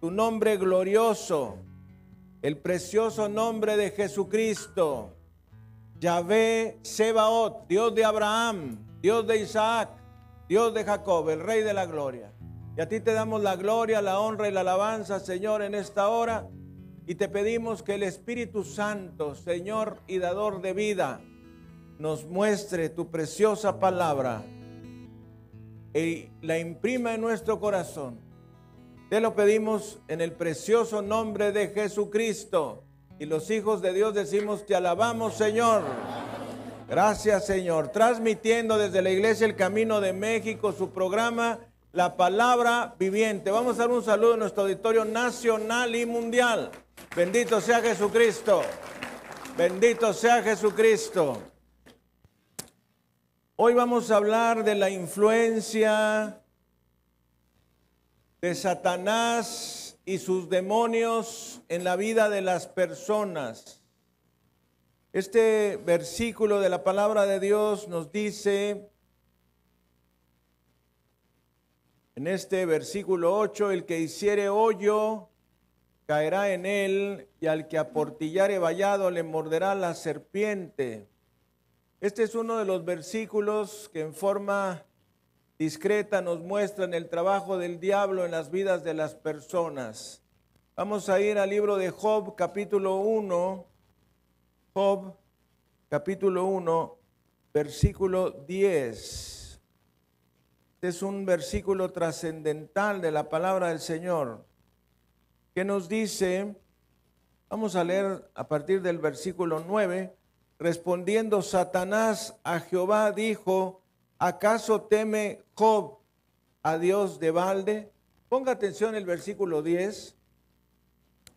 tu nombre glorioso, el precioso nombre de Jesucristo. Yahvé Sebaot, Dios de Abraham, Dios de Isaac, Dios de Jacob, el Rey de la Gloria. Y a ti te damos la gloria, la honra y la alabanza, Señor, en esta hora. Y te pedimos que el Espíritu Santo, Señor y dador de vida, nos muestre tu preciosa palabra y la imprima en nuestro corazón. Te lo pedimos en el precioso nombre de Jesucristo. Y los hijos de Dios decimos, te alabamos Señor. Gracias Señor. Transmitiendo desde la iglesia El Camino de México su programa, La Palabra Viviente. Vamos a dar un saludo a nuestro auditorio nacional y mundial. Bendito sea Jesucristo. Bendito sea Jesucristo. Hoy vamos a hablar de la influencia de Satanás y sus demonios en la vida de las personas. Este versículo de la palabra de Dios nos dice, en este versículo 8, el que hiciere hoyo caerá en él, y al que aportillare vallado le morderá la serpiente. Este es uno de los versículos que en forma discreta nos muestran el trabajo del diablo en las vidas de las personas. Vamos a ir al libro de Job, capítulo 1. Job, capítulo 1, versículo 10. Este es un versículo trascendental de la palabra del Señor que nos dice, vamos a leer a partir del versículo 9, Respondiendo Satanás a Jehová dijo, ¿acaso teme Job a Dios de balde? Ponga atención el versículo 10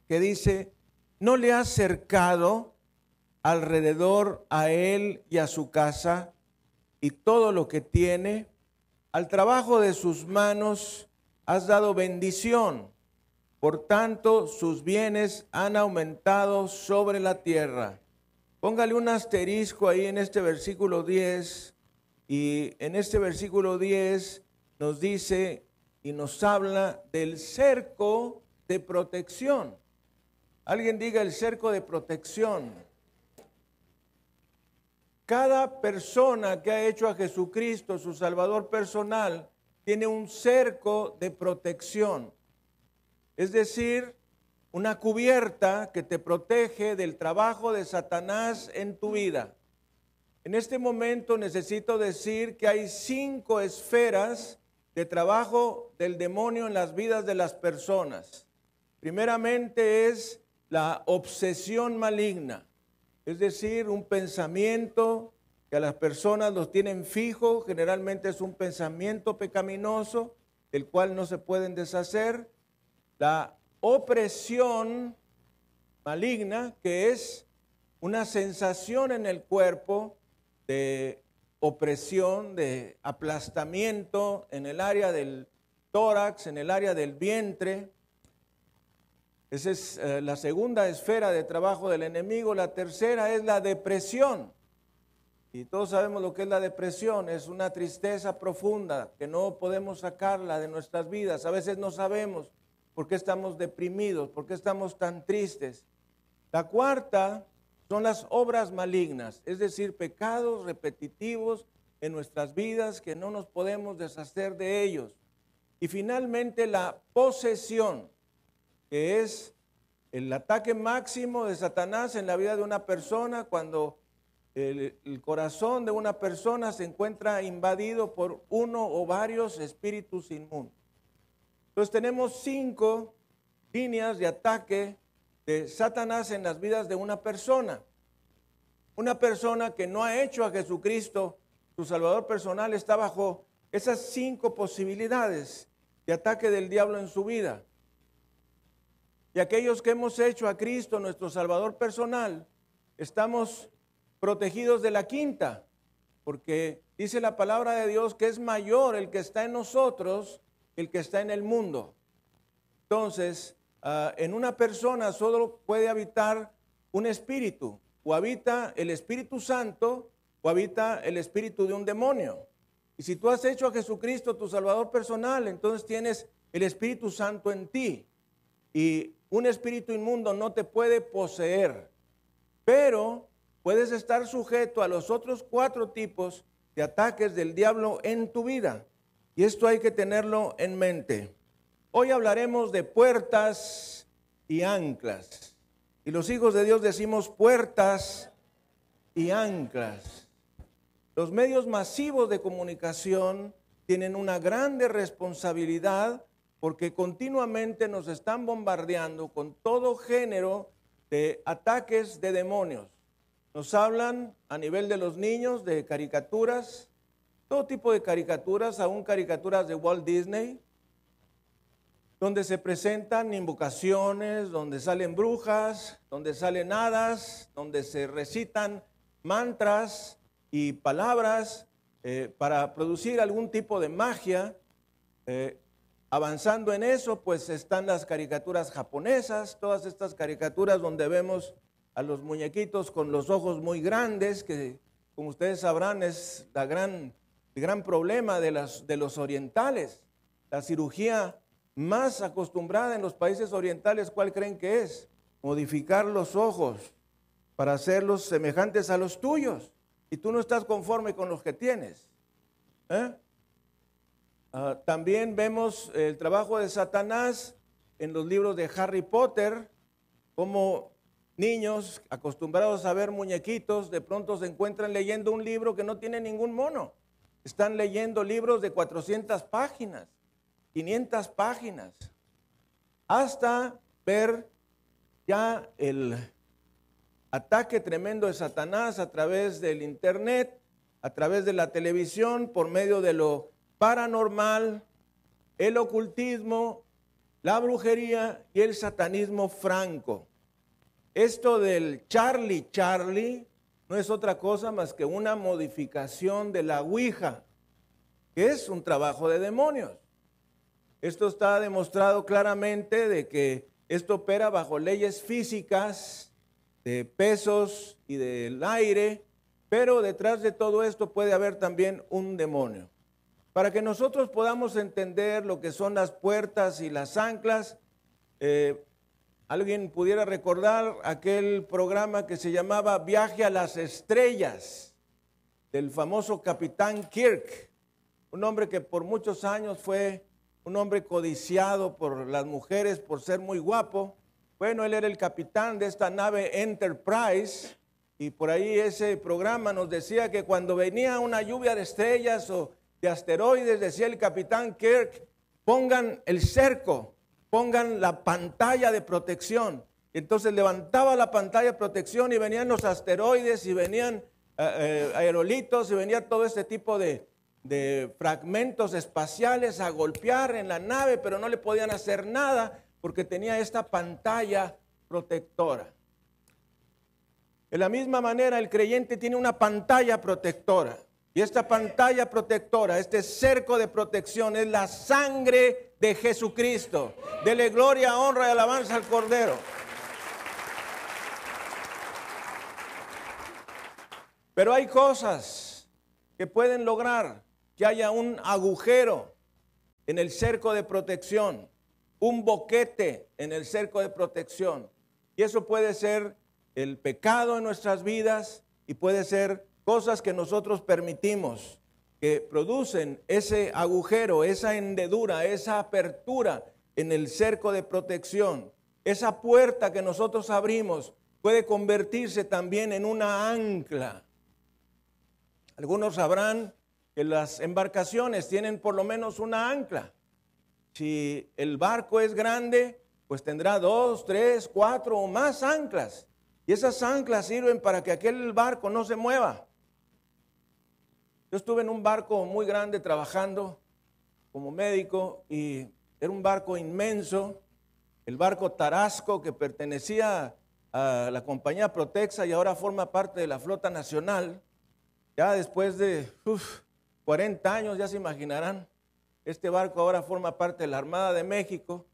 que dice, ¿no le has cercado alrededor a él y a su casa y todo lo que tiene? Al trabajo de sus manos has dado bendición. Por tanto, sus bienes han aumentado sobre la tierra. Póngale un asterisco ahí en este versículo 10 y en este versículo 10 nos dice y nos habla del cerco de protección. Alguien diga el cerco de protección. Cada persona que ha hecho a Jesucristo su Salvador personal tiene un cerco de protección. Es decir, una cubierta que te protege del trabajo de Satanás en tu vida. En este momento necesito decir que hay cinco esferas de trabajo del demonio en las vidas de las personas. Primeramente es la obsesión maligna, es decir, un pensamiento que a las personas los tienen fijo, generalmente es un pensamiento pecaminoso, del cual no se pueden deshacer. La opresión maligna, que es una sensación en el cuerpo opresión, de aplastamiento en el área del tórax, en el área del vientre. Esa es eh, la segunda esfera de trabajo del enemigo. La tercera es la depresión. Y todos sabemos lo que es la depresión. Es una tristeza profunda que no podemos sacarla de nuestras vidas. A veces no sabemos ¿Por qué estamos deprimidos? ¿Por qué estamos tan tristes? La cuarta son las obras malignas, es decir, pecados repetitivos en nuestras vidas que no nos podemos deshacer de ellos. Y finalmente la posesión, que es el ataque máximo de Satanás en la vida de una persona cuando el, corazón de una persona se encuentra invadido por uno o varios espíritus inmundos. Entonces tenemos cinco líneas de ataque de Satanás en las vidas de una persona. Una persona que no ha hecho a Jesucristo su Salvador personal está bajo esas cinco posibilidades de ataque del diablo en su vida. Y aquellos que hemos hecho a Cristo nuestro Salvador personal, estamos protegidos de la quinta, porque dice la palabra de Dios que es mayor el que está en nosotros el que está en el mundo. Entonces, ah, en una persona solo puede habitar un espíritu, o habita el Espíritu Santo, o habita el espíritu de un demonio. Y si tú has hecho a Jesucristo tu Salvador personal, entonces tienes el Espíritu Santo en ti. y un espíritu inmundo no te puede poseer, pero puedes estar sujeto a los otros cuatro tipos de ataques del diablo en tu vida. Y esto hay que tenerlo en mente. Hoy hablaremos de puertas y anclas. Y los hijos de Dios decimos puertas y anclas. Los medios masivos de comunicación tienen una grande responsabilidad porque continuamente nos están bombardeando con todo género de ataques de demonios. Nos hablan a nivel de los niños de caricaturas, todo tipo de caricaturas, aún caricaturas de Walt Disney, donde se presentan invocaciones, donde salen brujas, donde salen hadas, donde se recitan mantras y palabras eh, para producir algún tipo de magia. Eh, avanzando en eso, pues están las caricaturas japonesas, todas estas caricaturas donde vemos a los muñequitos con los ojos muy grandes, que como ustedes sabrán es la gran, el gran problema de, las, de los orientales. La cirugía más acostumbrada en los países orientales, ¿cuál creen que es? Modificar los ojos para hacerlos semejantes a los tuyos. Y tú no estás conforme con los que tienes. ¿eh? Ah, también vemos el trabajo de Satanás en los libros de Harry Potter, como niños acostumbrados a ver muñequitos de pronto se encuentran leyendo un libro que no tiene ningún mono. Están leyendo libros de 400 páginas. 500 páginas, hasta ver ya el ataque tremendo de Satanás a través del Internet, a través de la televisión, por medio de lo paranormal, el ocultismo, la brujería y el satanismo franco. Esto del Charlie Charlie no es otra cosa más que una modificación de la Ouija, que es un trabajo de demonios. Esto está demostrado claramente de que esto opera bajo leyes físicas de pesos y del aire, pero detrás de todo esto puede haber también un demonio. Para que nosotros podamos entender lo que son las puertas y las anclas, eh, alguien pudiera recordar aquel programa que se llamaba Viaje a las Estrellas del famoso capitán Kirk, un hombre que por muchos años fue un hombre codiciado por las mujeres por ser muy guapo. Bueno, él era el capitán de esta nave Enterprise y por ahí ese programa nos decía que cuando venía una lluvia de estrellas o de asteroides, decía el capitán Kirk, pongan el cerco, pongan la pantalla de protección. Entonces levantaba la pantalla de protección y venían los asteroides y venían eh, eh, aerolitos y venía todo este tipo de, de fragmentos espaciales a golpear en la nave, pero no le podían hacer nada porque tenía esta pantalla protectora. De la misma manera, el creyente tiene una pantalla protectora. Y esta pantalla protectora, este cerco de protección, es la sangre de Jesucristo. Dele gloria, honra y alabanza al Cordero. Pero hay cosas que pueden lograr que haya un agujero en el cerco de protección, un boquete en el cerco de protección. Y eso puede ser el pecado en nuestras vidas y puede ser cosas que nosotros permitimos que producen ese agujero, esa hendedura, esa apertura en el cerco de protección. Esa puerta que nosotros abrimos puede convertirse también en una ancla. Algunos sabrán que las embarcaciones tienen por lo menos una ancla. Si el barco es grande, pues tendrá dos, tres, cuatro o más anclas. Y esas anclas sirven para que aquel barco no se mueva. Yo estuve en un barco muy grande trabajando como médico y era un barco inmenso, el barco Tarasco que pertenecía a la compañía Protexa y ahora forma parte de la flota nacional. Ya después de 40 años, ya se imaginarán. Este barco ahora forma parte de la Armada de México.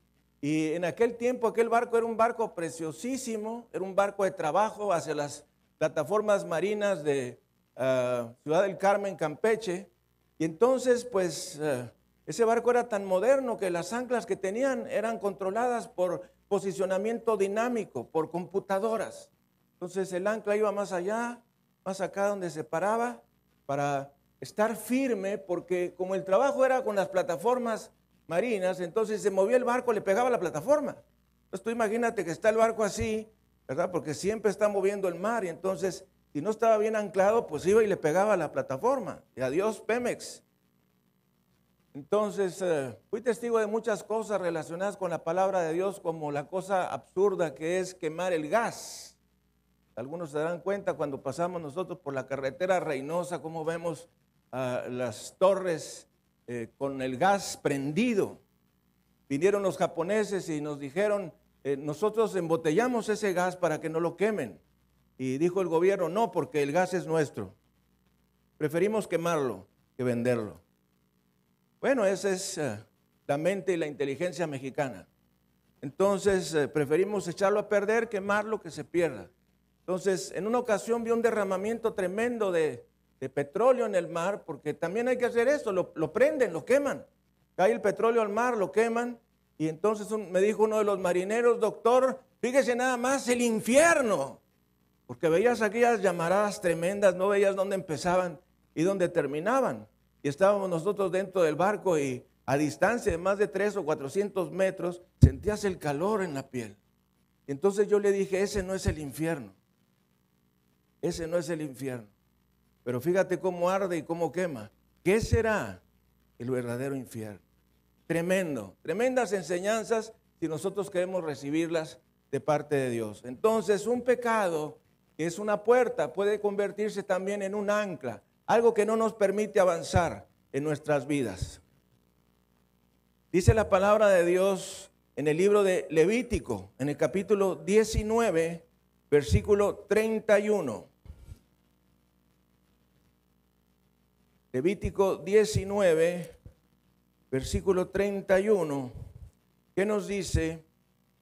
Y en aquel tiempo aquel barco era un barco preciosísimo, era un barco de trabajo hacia las plataformas marinas de ah, Ciudad del Carmen, Campeche. Y entonces, pues, ah, Ese barco era tan moderno que las anclas que tenían eran controladas por posicionamiento dinámico, por computadoras. Entonces el ancla iba más allá, más acá donde se paraba, para estar firme, porque como el trabajo era con las plataformas marinas, entonces se movía el barco, le pegaba la plataforma. Entonces tú imagínate que está el barco así, ¿verdad? Porque siempre está moviendo el mar y entonces si no estaba bien anclado, pues iba y le pegaba la plataforma. Y adiós Pemex. Entonces, eh, fui testigo de muchas cosas relacionadas con la palabra de Dios, como la cosa absurda que es quemar el gas. Algunos se darán cuenta cuando pasamos nosotros por la carretera Reynosa, cómo vemos ah, las torres eh, con el gas prendido. Vinieron los japoneses y nos dijeron, eh, nosotros embotellamos ese gas para que no lo quemen. Y dijo el gobierno, no, porque el gas es nuestro. Preferimos quemarlo que venderlo. Bueno, esa es eh, la mente y la inteligencia mexicana. Entonces, preferimos echarlo a perder, quemarlo, que se pierda. Entonces, en una ocasión vi un derramamiento tremendo de, petróleo en el mar, porque también hay que hacer eso, lo, prenden, lo queman. Cae el petróleo al mar, lo queman. Y entonces me dijo uno de los marineros, doctor, fíjese nada más el infierno. Porque veías aquellas llamaradas tremendas, no veías dónde empezaban y dónde terminaban y estábamos nosotros dentro del barco y a distancia de más de 3 o 400 metros sentías el calor en la piel. Y entonces yo le dije, ese no es el infierno. Ese no es el infierno. Pero fíjate cómo arde y cómo quema. ¿Qué será el verdadero infierno? Tremendo, tremendas enseñanzas si nosotros queremos recibirlas de parte de Dios. Entonces, un pecado es una puerta puede convertirse también en un ancla algo que no nos permite avanzar en nuestras vidas. Dice la palabra de Dios en el libro de Levítico, en el capítulo 19, versículo 31. Levítico 19, versículo 31, que nos dice,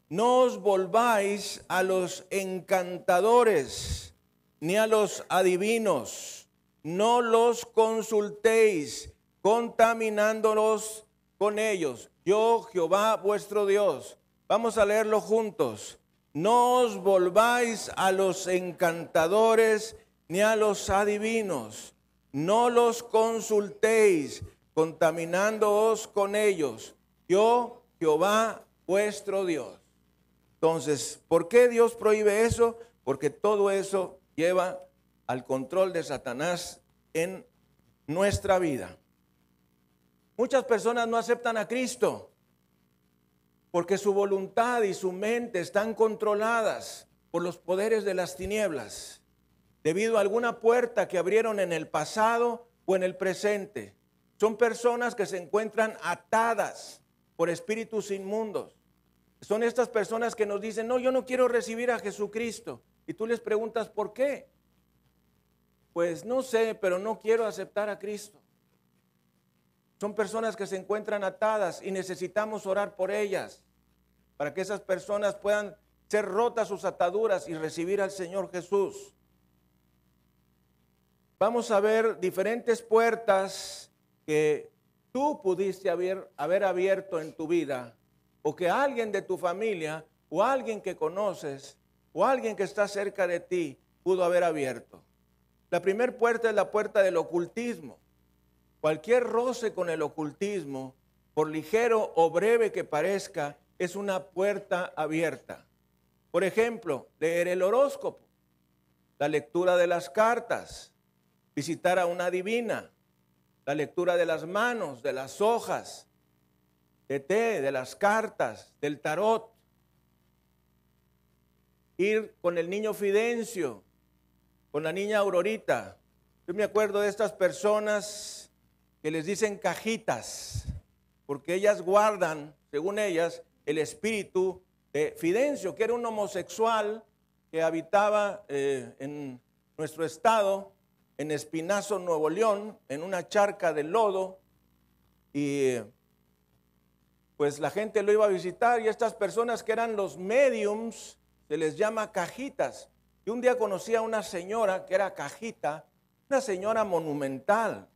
no os volváis a los encantadores ni a los adivinos no los consultéis, contaminándolos con ellos. Yo, Jehová vuestro Dios. Vamos a leerlo juntos. No os volváis a los encantadores ni a los adivinos. No los consultéis, contaminándoos con ellos. Yo, Jehová vuestro Dios. Entonces, ¿por qué Dios prohíbe eso? Porque todo eso lleva al control de Satanás en nuestra vida. Muchas personas no aceptan a Cristo porque su voluntad y su mente están controladas por los poderes de las tinieblas, debido a alguna puerta que abrieron en el pasado o en el presente. Son personas que se encuentran atadas por espíritus inmundos. Son estas personas que nos dicen, no, yo no quiero recibir a Jesucristo. Y tú les preguntas, ¿por qué? pues no sé, pero no quiero aceptar a Cristo. Son personas que se encuentran atadas y necesitamos orar por ellas para que esas personas puedan ser rotas sus ataduras y recibir al Señor Jesús. Vamos a ver diferentes puertas que tú pudiste haber, haber abierto en tu vida o que alguien de tu familia o alguien que conoces o alguien que está cerca de ti pudo haber abierto. La primera puerta es la puerta del ocultismo. Cualquier roce con el ocultismo, por ligero o breve que parezca, es una puerta abierta. Por ejemplo, leer el horóscopo, la lectura de las cartas, visitar a una divina, la lectura de las manos, de las hojas, de té, de las cartas, del tarot, ir con el niño Fidencio con la niña Aurorita. Yo me acuerdo de estas personas que les dicen cajitas, porque ellas guardan, según ellas, el espíritu de Fidencio, que era un homosexual que habitaba eh, en nuestro estado, en Espinazo, Nuevo León, en una charca de lodo, y pues la gente lo iba a visitar y estas personas que eran los mediums, se les llama cajitas. Y un día conocí a una señora que era cajita, una señora monumental.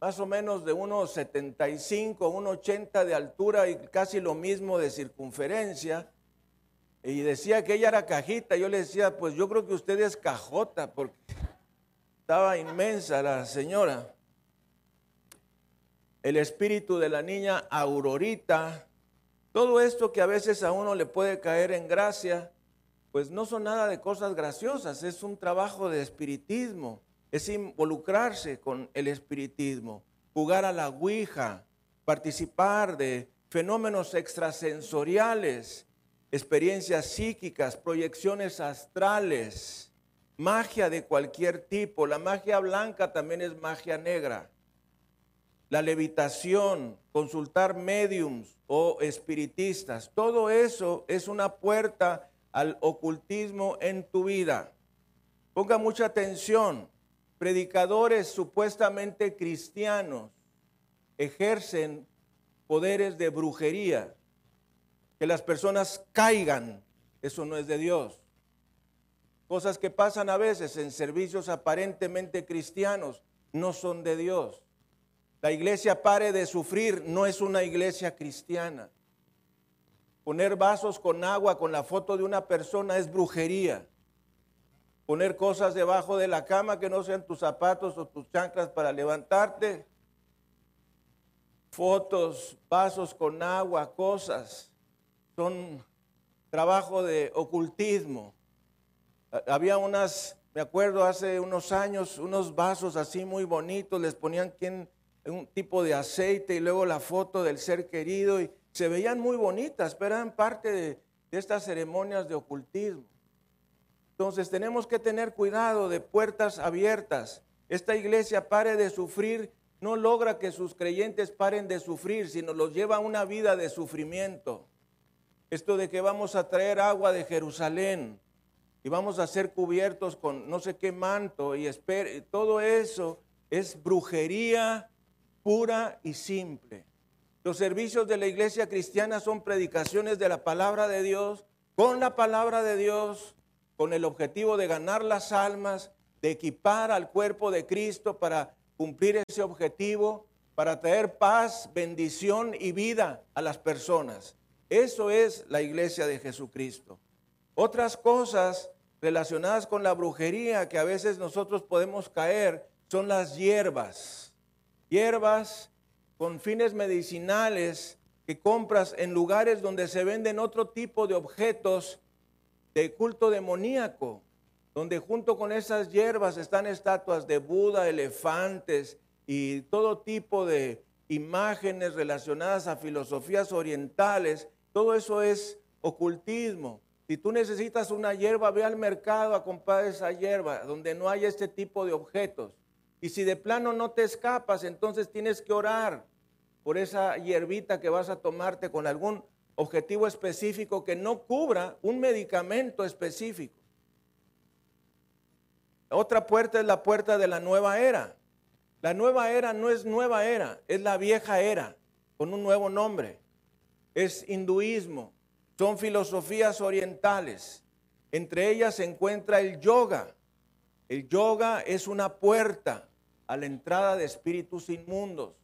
más o menos de unos 75, 1,80 de altura y casi lo mismo de circunferencia. Y decía que ella era cajita. Yo le decía, pues yo creo que usted es cajota, porque estaba inmensa la señora. El espíritu de la niña Aurorita. Todo esto que a veces a uno le puede caer en gracia, pues no son nada de cosas graciosas, es un trabajo de espiritismo es involucrarse con el espiritismo, jugar a la Ouija, participar de fenómenos extrasensoriales, experiencias psíquicas, proyecciones astrales, magia de cualquier tipo. La magia blanca también es magia negra. La levitación, consultar mediums o espiritistas, todo eso es una puerta al ocultismo en tu vida. Ponga mucha atención predicadores supuestamente cristianos ejercen poderes de brujería, que las personas caigan, eso no es de Dios. Cosas que pasan a veces en servicios aparentemente cristianos no son de Dios. La iglesia pare de sufrir no es una iglesia cristiana. Poner vasos con agua con la foto de una persona es brujería poner cosas debajo de la cama que no sean tus zapatos o tus chanclas para levantarte, fotos, vasos con agua, cosas, son trabajo de ocultismo. Había unas, me acuerdo hace unos años, unos vasos así muy bonitos, les ponían un tipo de aceite y luego la foto del ser querido y se veían muy bonitas, pero eran parte de estas ceremonias de ocultismo. Entonces tenemos que tener cuidado de puertas abiertas. Esta iglesia pare de sufrir, no logra que sus creyentes paren de sufrir, sino los lleva a una vida de sufrimiento. Esto de que vamos a traer agua de Jerusalén y vamos a ser cubiertos con no sé qué manto y todo eso es brujería pura y simple. Los servicios de la iglesia cristiana son predicaciones de la palabra de Dios, con la palabra de Dios, con el objetivo de ganar las almas, de equipar al cuerpo de Cristo para cumplir ese objetivo, para traer paz, bendición y vida a las personas. Eso es la iglesia de Jesucristo. Otras cosas relacionadas con la brujería que a veces nosotros podemos caer son las hierbas. Hierbas con fines medicinales que compras en lugares donde se venden otro tipo de objetos de culto demoníaco, donde junto con esas hierbas están estatuas de Buda, elefantes y todo tipo de imágenes relacionadas a filosofías orientales. Todo eso es ocultismo. Si tú necesitas una hierba, ve al mercado a comprar esa hierba donde no hay este tipo de objetos. Y si de plano no te escapas, entonces tienes que orar por esa hierbita que vas a tomarte con algún objetivo específico que no cubra un medicamento específico. Otra puerta es la puerta de la nueva era. La nueva era no es nueva era, es la vieja era, con un nuevo nombre. Es hinduismo, son filosofías orientales. Entre ellas se encuentra el yoga. El yoga es una puerta a la entrada de espíritus inmundos.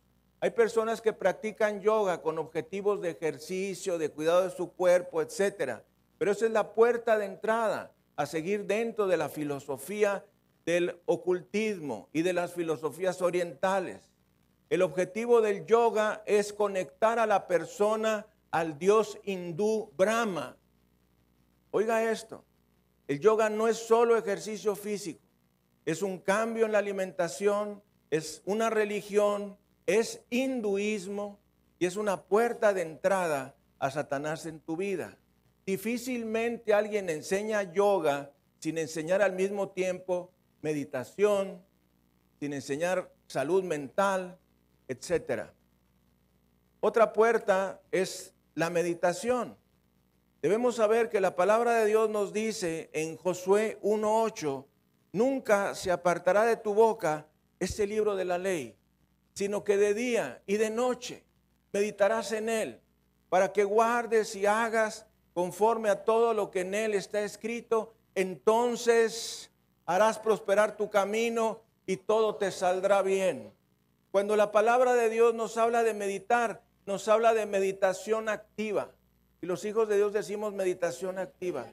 Hay personas que practican yoga con objetivos de ejercicio, de cuidado de su cuerpo, etc. Pero esa es la puerta de entrada a seguir dentro de la filosofía del ocultismo y de las filosofías orientales. El objetivo del yoga es conectar a la persona al dios hindú Brahma. Oiga esto, el yoga no es solo ejercicio físico, es un cambio en la alimentación, es una religión, es hinduismo y es una puerta de entrada a Satanás en tu vida. Difícilmente alguien enseña yoga sin enseñar al mismo tiempo meditación, sin enseñar salud mental, etc. Otra puerta es la meditación. Debemos saber que la palabra de Dios nos dice en Josué 1.8, nunca se apartará de tu boca este libro de la ley, sino que de día y de noche meditarás en él, para que guardes y hagas conforme a todo lo que en él está escrito, entonces harás prosperar tu camino y todo te saldrá bien. Cuando la palabra de Dios nos habla de meditar, nos habla de meditación activa. Y los hijos de Dios decimos meditación activa.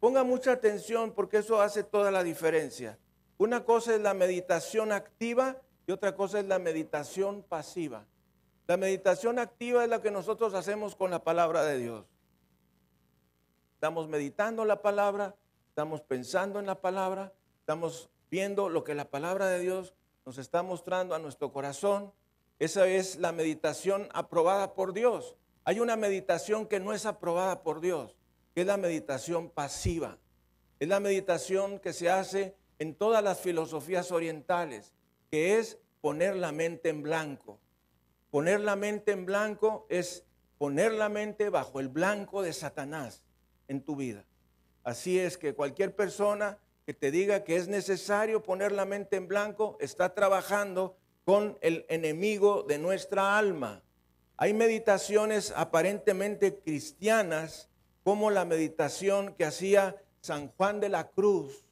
Ponga mucha atención porque eso hace toda la diferencia. Una cosa es la meditación activa y otra cosa es la meditación pasiva. La meditación activa es la que nosotros hacemos con la palabra de Dios. Estamos meditando la palabra, estamos pensando en la palabra, estamos viendo lo que la palabra de Dios nos está mostrando a nuestro corazón. Esa es la meditación aprobada por Dios. Hay una meditación que no es aprobada por Dios, que es la meditación pasiva. Es la meditación que se hace en todas las filosofías orientales, que es poner la mente en blanco. Poner la mente en blanco es poner la mente bajo el blanco de Satanás en tu vida. Así es que cualquier persona que te diga que es necesario poner la mente en blanco, está trabajando con el enemigo de nuestra alma. Hay meditaciones aparentemente cristianas, como la meditación que hacía San Juan de la Cruz,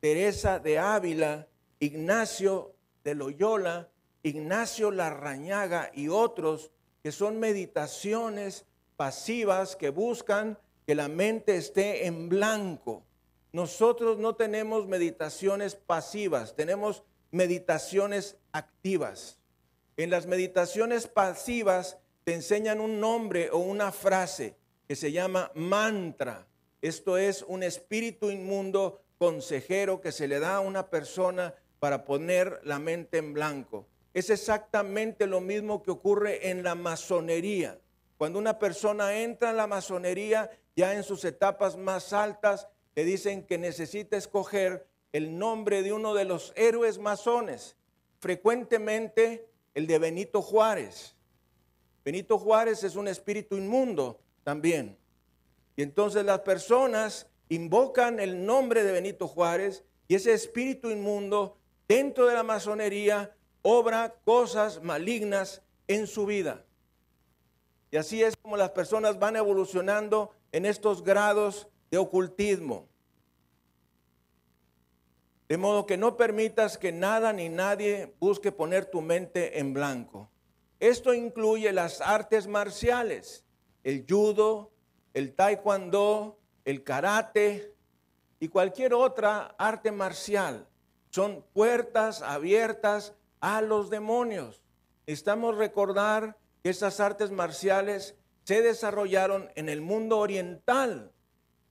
Teresa de Ávila, Ignacio de Loyola, Ignacio Larrañaga y otros, que son meditaciones pasivas que buscan que la mente esté en blanco. Nosotros no tenemos meditaciones pasivas, tenemos meditaciones activas. En las meditaciones pasivas te enseñan un nombre o una frase que se llama mantra. Esto es un espíritu inmundo consejero que se le da a una persona para poner la mente en blanco. Es exactamente lo mismo que ocurre en la masonería. Cuando una persona entra en la masonería, ya en sus etapas más altas, le dicen que necesita escoger el nombre de uno de los héroes masones, frecuentemente el de Benito Juárez. Benito Juárez es un espíritu inmundo también. Y entonces las personas invocan el nombre de Benito Juárez y ese espíritu inmundo dentro de la masonería obra cosas malignas en su vida. Y así es como las personas van evolucionando en estos grados de ocultismo. De modo que no permitas que nada ni nadie busque poner tu mente en blanco. Esto incluye las artes marciales, el judo, el taekwondo, el karate y cualquier otra arte marcial. Son puertas abiertas a los demonios. Estamos recordar que esas artes marciales se desarrollaron en el mundo oriental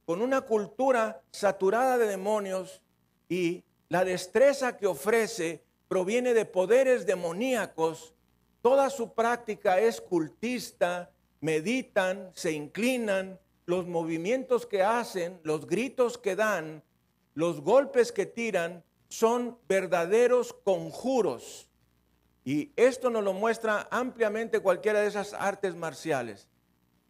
con una cultura saturada de demonios y la destreza que ofrece proviene de poderes demoníacos. Toda su práctica es cultista, meditan, se inclinan, los movimientos que hacen, los gritos que dan, los golpes que tiran, son verdaderos conjuros. Y esto nos lo muestra ampliamente cualquiera de esas artes marciales.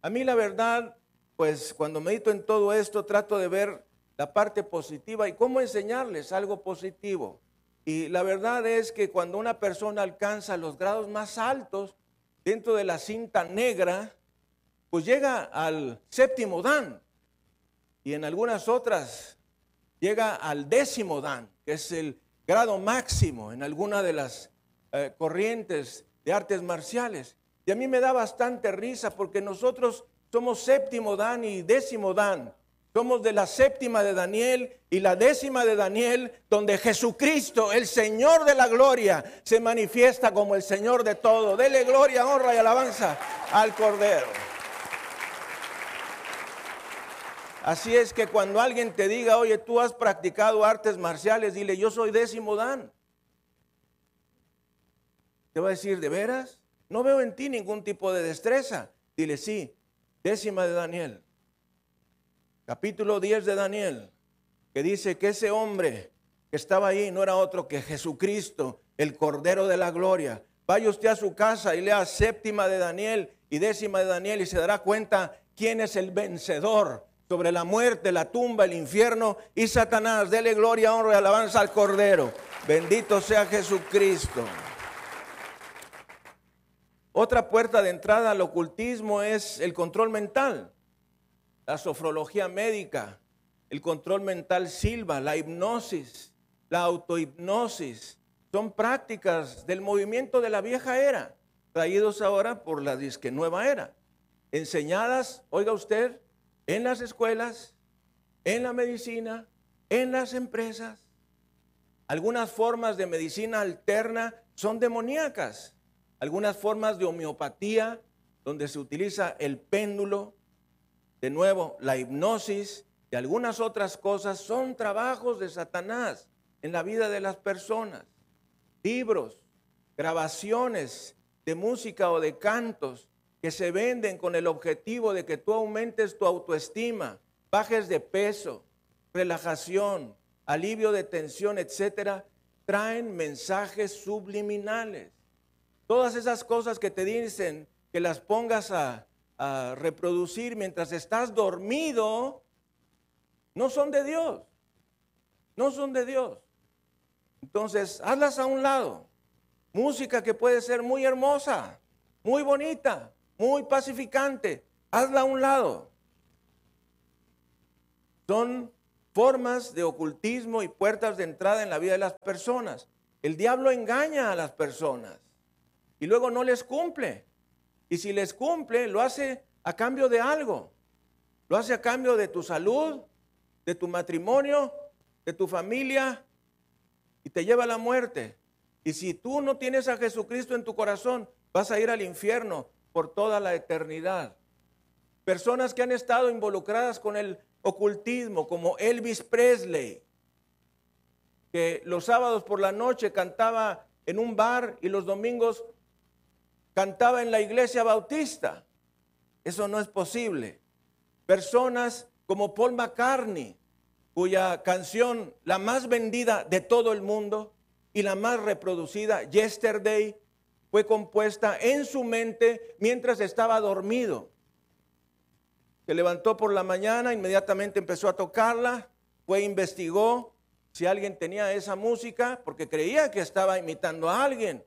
A mí la verdad pues cuando medito en todo esto trato de ver la parte positiva y cómo enseñarles algo positivo. Y la verdad es que cuando una persona alcanza los grados más altos dentro de la cinta negra, pues llega al séptimo dan y en algunas otras llega al décimo dan, que es el grado máximo en alguna de las eh, corrientes de artes marciales. Y a mí me da bastante risa porque nosotros somos séptimo Dan y décimo Dan. Somos de la séptima de Daniel y la décima de Daniel, donde Jesucristo, el Señor de la gloria, se manifiesta como el Señor de todo. Dele gloria, honra y alabanza al Cordero. Así es que cuando alguien te diga, oye, tú has practicado artes marciales, dile, yo soy décimo Dan. Te va a decir, ¿de veras? No veo en ti ningún tipo de destreza. Dile, sí, décima de Daniel, capítulo 10 de Daniel, que dice que ese hombre que estaba ahí no era otro que Jesucristo, el Cordero de la Gloria. Vaya usted a su casa y lea séptima de Daniel y décima de Daniel y se dará cuenta quién es el vencedor sobre la muerte, la tumba, el infierno y Satanás. Dele gloria, honra y alabanza al Cordero. Bendito sea Jesucristo. Otra puerta de entrada al ocultismo es el control mental, la sofrología médica, el control mental silva, la hipnosis, la autohipnosis. son prácticas del movimiento de la vieja era, traídos ahora por la disque nueva era, enseñadas, oiga usted, en las escuelas, en la medicina, en las empresas. Algunas formas de medicina alterna son demoníacas. Algunas formas de homeopatía, donde se utiliza el péndulo, de nuevo, la hipnosis y algunas otras cosas, son trabajos de Satanás en la vida de las personas. Libros, grabaciones de música o de cantos que se venden con el objetivo de que tú aumentes tu autoestima, bajes de peso, relajación, alivio de tensión, etcétera, traen mensajes subliminales. Todas esas cosas que te dicen que las pongas a, a reproducir mientras estás dormido, no son de Dios. No son de Dios. Entonces, hazlas a un lado. Música que puede ser muy hermosa, muy bonita, muy pacificante. Hazla a un lado. Son formas de ocultismo y puertas de entrada en la vida de las personas. El diablo engaña a las personas y luego no les cumple. Y si les cumple, lo hace a cambio de algo. Lo hace a cambio de tu salud, de tu matrimonio, de tu familia, y te lleva a la muerte. Y si tú no tienes a Jesucristo en tu corazón, vas a ir al infierno por toda la eternidad. Personas que han estado involucradas con el ocultismo, como Elvis Presley, que los sábados por la noche cantaba en un bar y los domingos cantaba en la iglesia bautista. Eso no es posible. Personas como Paul McCartney, cuya canción, la más vendida de todo el mundo y la más reproducida, Yesterday, fue compuesta en su mente mientras estaba dormido. Se levantó por la mañana, inmediatamente empezó a tocarla, fue, investigó si alguien tenía esa música, porque creía que estaba imitando a alguien.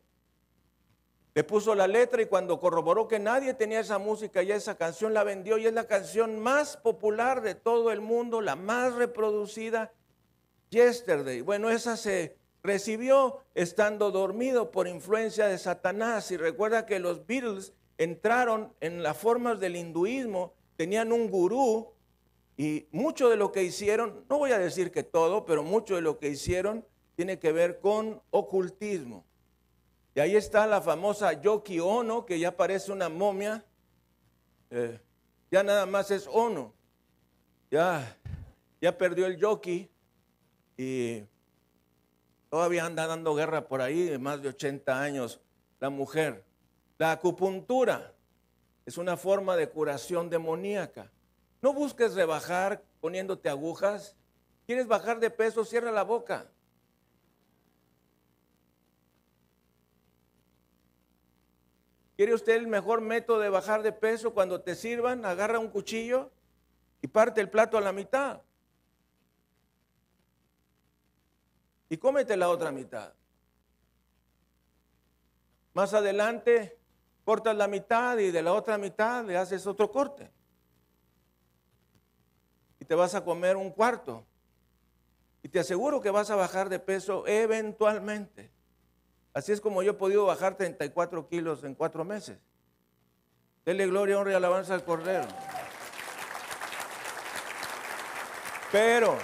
Le puso la letra y cuando corroboró que nadie tenía esa música y esa canción la vendió y es la canción más popular de todo el mundo, la más reproducida, Yesterday. Bueno, esa se recibió estando dormido por influencia de Satanás. Y recuerda que los Beatles entraron en las formas del hinduismo, tenían un gurú y mucho de lo que hicieron, no voy a decir que todo, pero mucho de lo que hicieron tiene que ver con ocultismo. Y ahí está la famosa Yoki Ono, que ya parece una momia. Eh, ya nada más es Ono. Ya, ya perdió el Yoki y todavía anda dando guerra por ahí de más de 80 años la mujer. La acupuntura es una forma de curación demoníaca. No busques rebajar poniéndote agujas. ¿Quieres bajar de peso? Cierra la boca. ¿Quiere usted el mejor método de bajar de peso? Cuando te sirvan, agarra un cuchillo y parte el plato a la mitad. Y cómete la otra mitad. Más adelante, cortas la mitad y de la otra mitad le haces otro corte. Y te vas a comer un cuarto. Y te aseguro que vas a bajar de peso eventualmente. Así es como yo he podido bajar 34 kilos en cuatro meses. Dele gloria, honra y alabanza al Cordero. Pero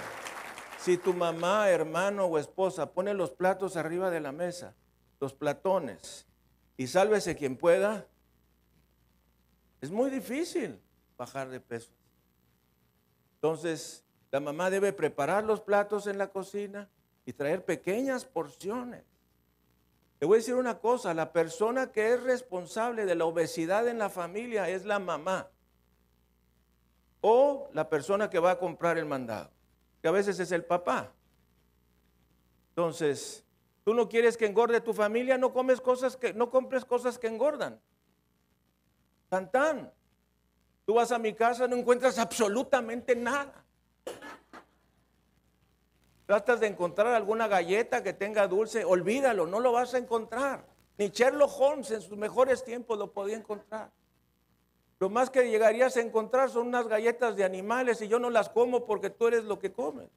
si tu mamá, hermano o esposa pone los platos arriba de la mesa, los platones, y sálvese quien pueda, es muy difícil bajar de peso. Entonces, la mamá debe preparar los platos en la cocina y traer pequeñas porciones. Le voy a decir una cosa, la persona que es responsable de la obesidad en la familia es la mamá o la persona que va a comprar el mandado, que a veces es el papá. Entonces, tú no quieres que engorde tu familia, no comes cosas que no compres cosas que engordan. Tan. Tú vas a mi casa no encuentras absolutamente nada. Tratas de encontrar alguna galleta que tenga dulce, olvídalo, no lo vas a encontrar. Ni Sherlock Holmes en sus mejores tiempos lo podía encontrar. Lo más que llegarías a encontrar son unas galletas de animales y yo no las como porque tú eres lo que comes.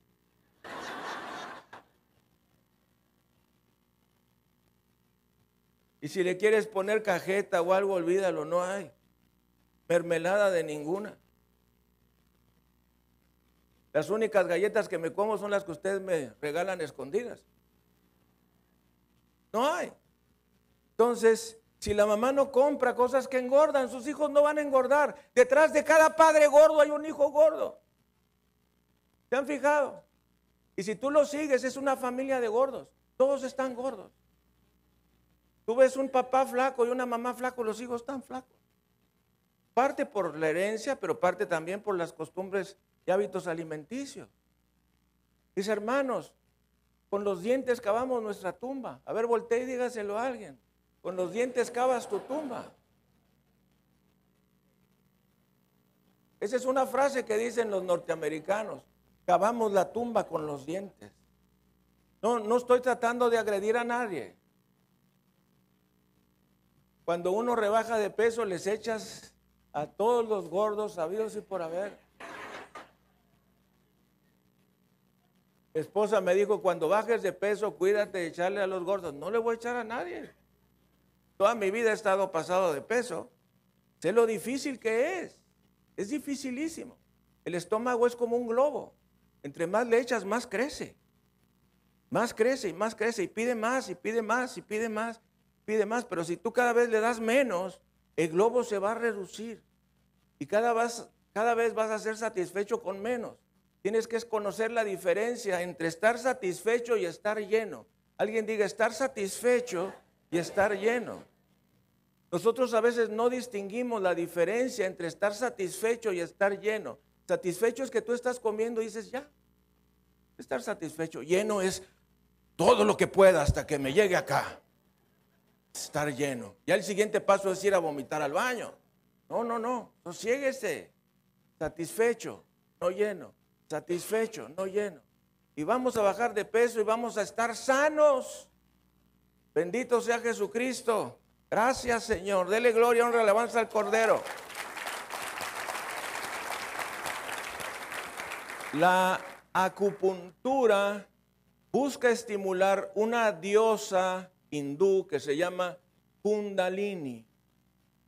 Y si le quieres poner cajeta o algo, olvídalo, no hay. Mermelada de ninguna. Las únicas galletas que me como son las que ustedes me regalan escondidas. No hay. Entonces, si la mamá no compra cosas que engordan, sus hijos no van a engordar. Detrás de cada padre gordo hay un hijo gordo. ¿Se han fijado? Y si tú lo sigues, es una familia de gordos. Todos están gordos. Tú ves un papá flaco y una mamá flaco, los hijos están flacos. Parte por la herencia, pero parte también por las costumbres y hábitos alimenticios. Dice, hermanos, con los dientes cavamos nuestra tumba. A ver, voltea y dígaselo a alguien. Con los dientes cavas tu tumba. Esa es una frase que dicen los norteamericanos. Cavamos la tumba con los dientes. No, no estoy tratando de agredir a nadie. Cuando uno rebaja de peso, les echas a todos los gordos sabidos y por haber. Esposa me dijo, cuando bajes de peso, cuídate de echarle a los gordos. No le voy a echar a nadie. Toda mi vida he estado pasado de peso. Sé lo difícil que es. Es dificilísimo. El estómago es como un globo. Entre más le echas, más crece. Más crece y más crece y pide más y pide más y pide más, pide más. Pero si tú cada vez le das menos, el globo se va a reducir. Y cada vez, cada vez vas a ser satisfecho con menos. Tienes que conocer la diferencia entre estar satisfecho y estar lleno. Alguien diga estar satisfecho y estar lleno. Nosotros a veces no distinguimos la diferencia entre estar satisfecho y estar lleno. Satisfecho es que tú estás comiendo y dices, ya, estar satisfecho. Lleno es todo lo que pueda hasta que me llegue acá. Estar lleno. Ya el siguiente paso es ir a vomitar al baño. No, no, no. Sosiéguese. Satisfecho, no lleno. Satisfecho, no lleno. Y vamos a bajar de peso y vamos a estar sanos. Bendito sea Jesucristo. Gracias, Señor. Dele gloria, honra, alabanza al Cordero. La acupuntura busca estimular una diosa hindú que se llama Kundalini.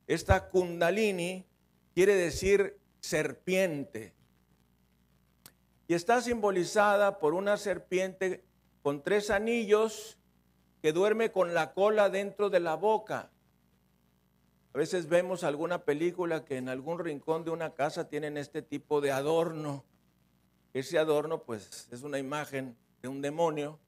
Esta Kundalini quiere decir serpiente y está simbolizada por una serpiente con tres anillos que duerme con la cola dentro de la boca. A veces vemos alguna película que en algún rincón de una casa tienen este tipo de adorno. Ese adorno pues es una imagen de un demonio.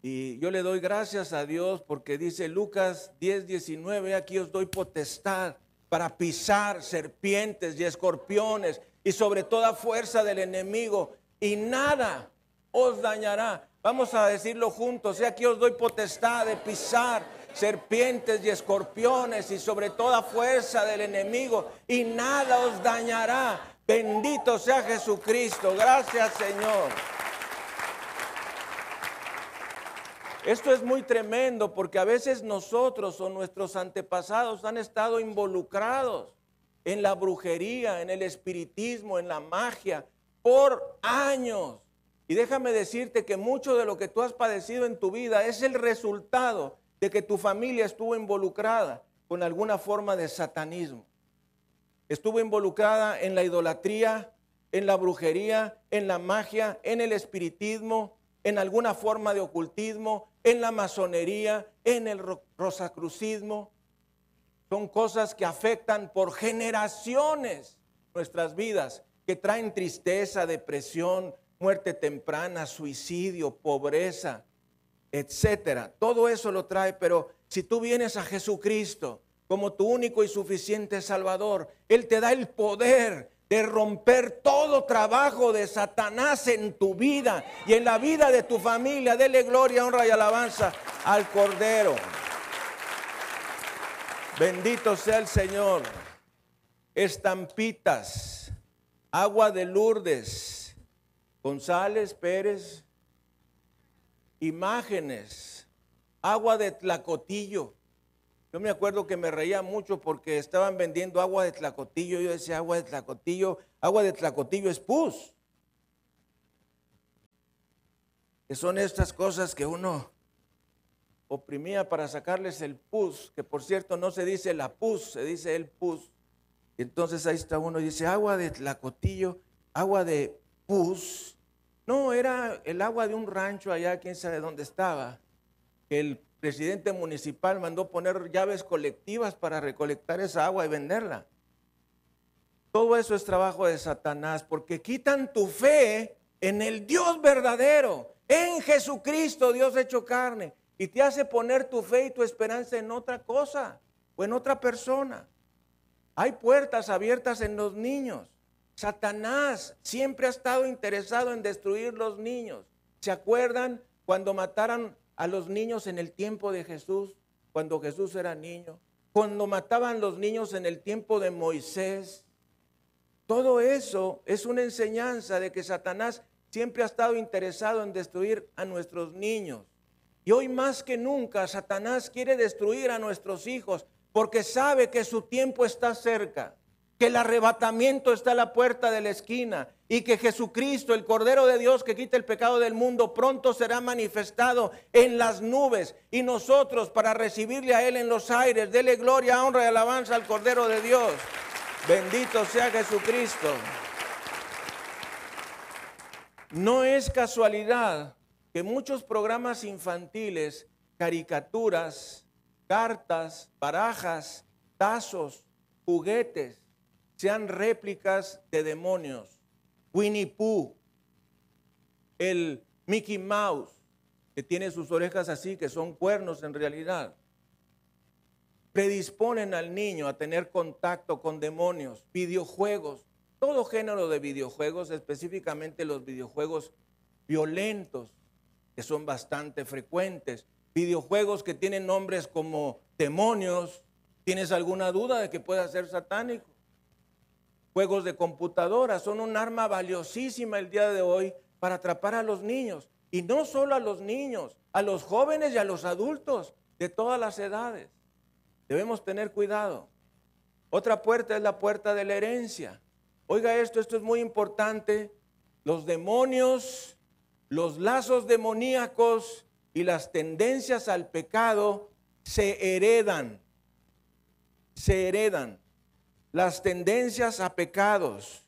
Y yo le doy gracias a Dios porque dice Lucas 10, 19, aquí os doy potestad para pisar serpientes y escorpiones y sobre toda fuerza del enemigo y nada os dañará. Vamos a decirlo juntos, aquí os doy potestad de pisar serpientes y escorpiones y sobre toda fuerza del enemigo y nada os dañará. Bendito sea Jesucristo. Gracias Señor. Esto es muy tremendo porque a veces nosotros o nuestros antepasados han estado involucrados en la brujería, en el espiritismo, en la magia por años. Y déjame decirte que mucho de lo que tú has padecido en tu vida es el resultado de que tu familia estuvo involucrada con alguna forma de satanismo. Estuvo involucrada en la idolatría, en la brujería, en la magia, en el espiritismo, en alguna forma de ocultismo, en la masonería, en el rosacrucismo. Son cosas que afectan por generaciones nuestras vidas, que traen tristeza, depresión, muerte temprana, suicidio, pobreza, etcétera. Todo eso lo trae, pero si tú vienes a Jesucristo como tu único y suficiente Salvador, Él te da el poder de romper todo trabajo de Satanás en tu vida y en la vida de tu familia. Dele gloria, honra y alabanza al Cordero. Bendito sea el Señor. Estampitas, agua de Lourdes, González Pérez, imágenes, agua de tlacotillo. Yo me acuerdo que me reía mucho porque estaban vendiendo agua de tlacotillo. Yo decía, agua de tlacotillo, agua de tlacotillo es pus. Que son estas cosas que uno oprimía para sacarles el pus, que por cierto no se dice la pus, se dice el pus. Entonces ahí está uno y dice, agua de tlacotillo, agua de pus. No, era el agua de un rancho allá, quién sabe dónde estaba, el presidente municipal mandó poner llaves colectivas para recolectar esa agua y venderla. Todo eso es trabajo de Satanás, porque quitan tu fe en el Dios verdadero, en Jesucristo, Dios hecho carne y te hace poner tu fe y tu esperanza en otra cosa o en otra persona. Hay puertas abiertas en los niños. Satanás siempre ha estado interesado en destruir los niños. ¿Se acuerdan cuando mataron a los niños en el tiempo de Jesús? Cuando Jesús era niño. Cuando mataban los niños en el tiempo de Moisés. Todo eso es una enseñanza de que Satanás siempre ha estado interesado en destruir a nuestros niños. Y hoy más que nunca Satanás quiere destruir a nuestros hijos porque sabe que su tiempo está cerca, que el arrebatamiento está a la puerta de la esquina y que Jesucristo, el Cordero de Dios que quita el pecado del mundo, pronto será manifestado en las nubes y nosotros para recibirle a Él en los aires, dele gloria, honra y alabanza al Cordero de Dios. Bendito sea Jesucristo. No es casualidad que muchos programas infantiles, caricaturas, cartas, barajas, tazos, juguetes, sean réplicas de demonios. Winnie Pooh, el Mickey Mouse, que tiene sus orejas así, que son cuernos en realidad, predisponen al niño a tener contacto con demonios, videojuegos, todo género de videojuegos, específicamente los videojuegos violentos, que son bastante frecuentes. Videojuegos que tienen nombres como demonios. ¿Tienes alguna duda de que pueda ser satánico? Juegos de computadora son un arma valiosísima el día de hoy para atrapar a los niños. Y no solo a los niños, a los jóvenes y a los adultos de todas las edades. Debemos tener cuidado. Otra puerta es la puerta de la herencia. Oiga esto, esto es muy importante. Los demonios los lazos demoníacos y las tendencias al pecado se heredan. Se heredan. Las tendencias a pecados,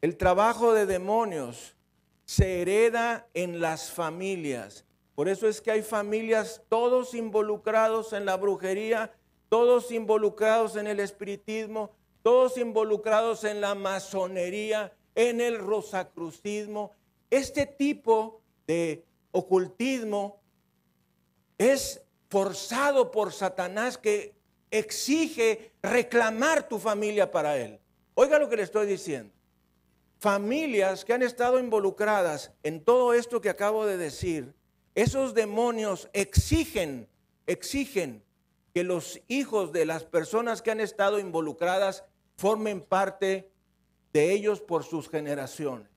el trabajo de demonios se hereda en las familias. Por eso es que hay familias todos involucrados en la brujería, todos involucrados en el espiritismo, todos involucrados en la masonería, en el rosacrucismo, este tipo de ocultismo es forzado por Satanás que exige reclamar tu familia para él. Oiga lo que le estoy diciendo. Familias que han estado involucradas en todo esto que acabo de decir, esos demonios exigen, exigen que los hijos de las personas que han estado involucradas formen parte de ellos por sus generaciones.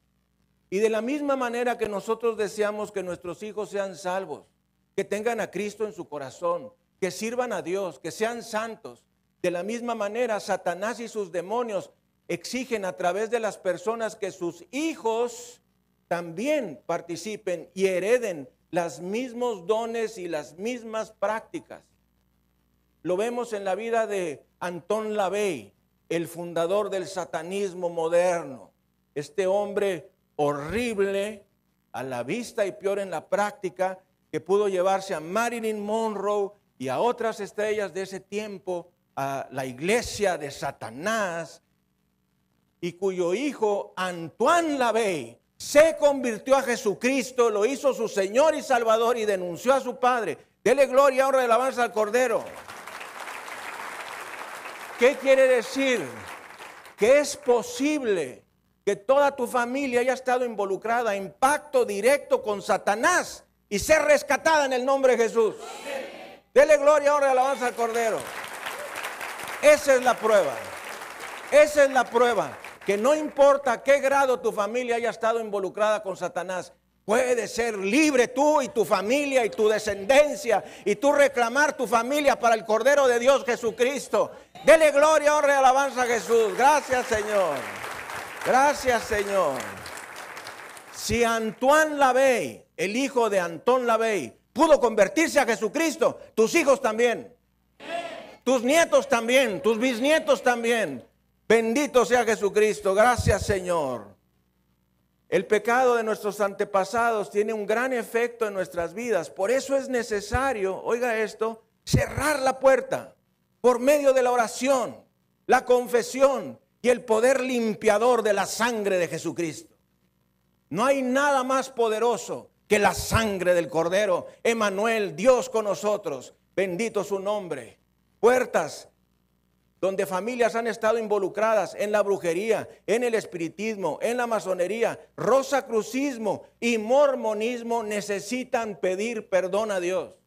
Y de la misma manera que nosotros deseamos que nuestros hijos sean salvos, que tengan a Cristo en su corazón, que sirvan a Dios, que sean santos, de la misma manera Satanás y sus demonios exigen a través de las personas que sus hijos también participen y hereden los mismos dones y las mismas prácticas. Lo vemos en la vida de Antón Lavey, el fundador del satanismo moderno. Este hombre horrible a la vista y peor en la práctica que pudo llevarse a Marilyn Monroe y a otras estrellas de ese tiempo a la iglesia de Satanás y cuyo hijo Antoine Lavey se convirtió a Jesucristo, lo hizo su Señor y Salvador y denunció a su Padre. Dele gloria, honra y alabanza al Cordero. ¿Qué quiere decir? Que es posible que toda tu familia haya estado involucrada en pacto directo con Satanás y ser rescatada en el nombre de Jesús. Dele gloria, ahora y alabanza al Cordero. Esa es la prueba. Esa es la prueba. Que no importa qué grado tu familia haya estado involucrada con Satanás, puedes ser libre tú y tu familia y tu descendencia y tú reclamar tu familia para el Cordero de Dios Jesucristo. Dele gloria, honra y alabanza a Jesús. Gracias, Señor. Gracias, Señor. Si Antoine Lavey, el hijo de Antón Lavey, pudo convertirse a Jesucristo, tus hijos también. Tus nietos también, tus bisnietos también. Bendito sea Jesucristo. Gracias Señor. El pecado de nuestros antepasados tiene un gran efecto en nuestras vidas. Por eso es necesario, oiga esto, cerrar la puerta por medio de la oración, la confesión y el poder limpiador de la sangre de Jesucristo. No hay nada más poderoso que la sangre del Cordero. Emanuel, Dios con nosotros. Bendito su nombre. Puertas donde familias han estado involucradas en la brujería, en el espiritismo, en la masonería, rosacrucismo y mormonismo, necesitan pedir perdón a Dios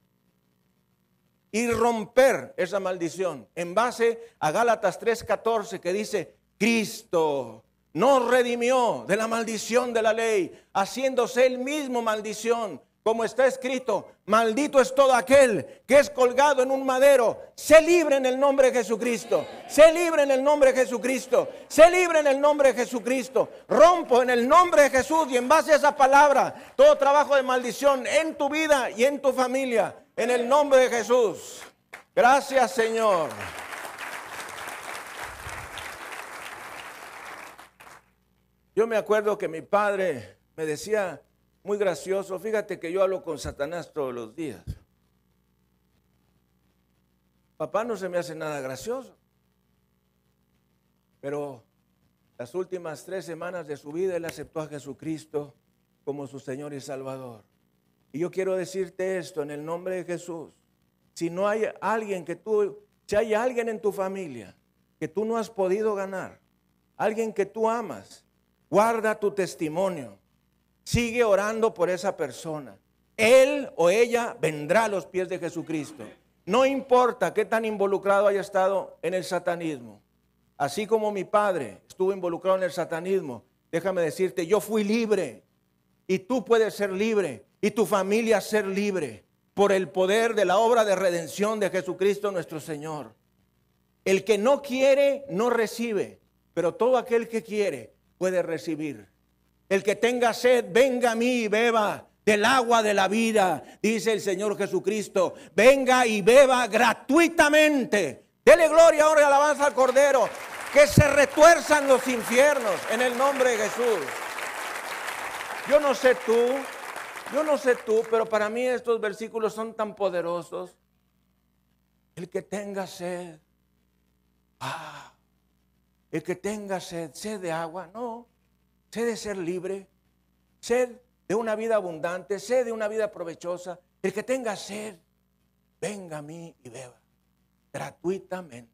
y romper esa maldición en base a Gálatas 3:14 que dice, Cristo nos redimió de la maldición de la ley, haciéndose él mismo maldición como está escrito, maldito es todo aquel que es colgado en un madero. Se libre en el nombre de Jesucristo. Se libre en el nombre de Jesucristo. Se libre en el nombre de Jesucristo. Rompo en el nombre de Jesús y en base a esa palabra todo trabajo de maldición en tu vida y en tu familia. En el nombre de Jesús. Gracias Señor. Yo me acuerdo que mi padre me decía, muy gracioso. Fíjate que yo hablo con Satanás todos los días. Papá no se me hace nada gracioso. Pero las últimas tres semanas de su vida él aceptó a Jesucristo como su Señor y Salvador. Y yo quiero decirte esto en el nombre de Jesús. Si no hay alguien que tú, si hay alguien en tu familia que tú no has podido ganar, alguien que tú amas, guarda tu testimonio Sigue orando por esa persona. Él o ella vendrá a los pies de Jesucristo. No importa qué tan involucrado haya estado en el satanismo. Así como mi padre estuvo involucrado en el satanismo, déjame decirte, yo fui libre. Y tú puedes ser libre. Y tu familia ser libre. Por el poder de la obra de redención de Jesucristo nuestro Señor. El que no quiere, no recibe. Pero todo aquel que quiere puede recibir. El que tenga sed, venga a mí y beba del agua de la vida, dice el Señor Jesucristo. Venga y beba gratuitamente. Dele gloria, honra y alabanza al Cordero. Que se retuerzan los infiernos en el nombre de Jesús. Yo no sé tú, yo no sé tú, pero para mí estos versículos son tan poderosos. El que tenga sed, ah, el que tenga sed, sed de agua, no. Sé de ser libre, sed de una vida abundante, sed de una vida provechosa. El que tenga sed, venga a mí y beba gratuitamente